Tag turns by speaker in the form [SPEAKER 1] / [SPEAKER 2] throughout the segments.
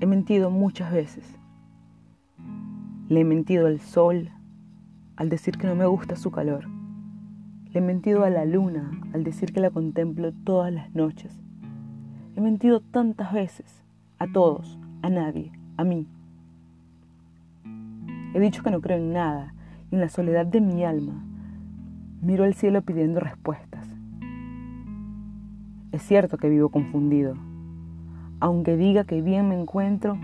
[SPEAKER 1] He mentido muchas veces. Le he mentido al sol al decir que no me gusta su calor. Le he mentido a la luna al decir que la contemplo todas las noches. He mentido tantas veces, a todos, a nadie, a mí. He dicho que no creo en nada y en la soledad de mi alma miro al cielo pidiendo respuestas. Es cierto que vivo confundido. Aunque diga que bien me encuentro,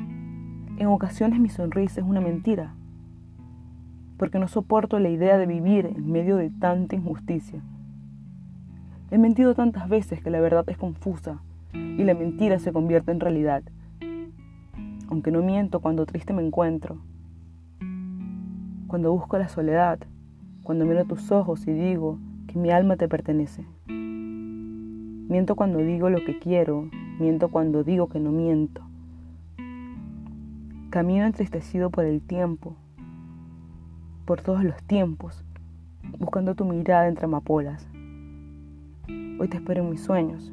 [SPEAKER 1] en ocasiones mi sonrisa es una mentira, porque no soporto la idea de vivir en medio de tanta injusticia. He mentido tantas veces que la verdad es confusa y la mentira se convierte en realidad. Aunque no miento cuando triste me encuentro, cuando busco la soledad, cuando miro tus ojos y digo que mi alma te pertenece. Miento cuando digo lo que quiero, miento cuando digo que no miento. Camino entristecido por el tiempo, por todos los tiempos, buscando tu mirada entre amapolas. Hoy te espero en mis sueños,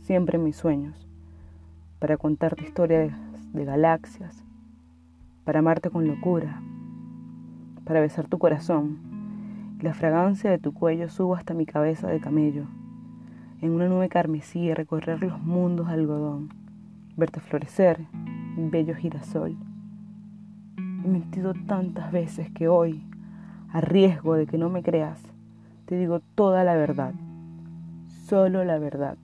[SPEAKER 1] siempre en mis sueños, para contarte historias de galaxias, para amarte con locura, para besar tu corazón y la fragancia de tu cuello suba hasta mi cabeza de camello en una nube carmesí recorrer los mundos de algodón, verte florecer, bello girasol. He mentido tantas veces que hoy, a riesgo de que no me creas, te digo toda la verdad, solo la verdad.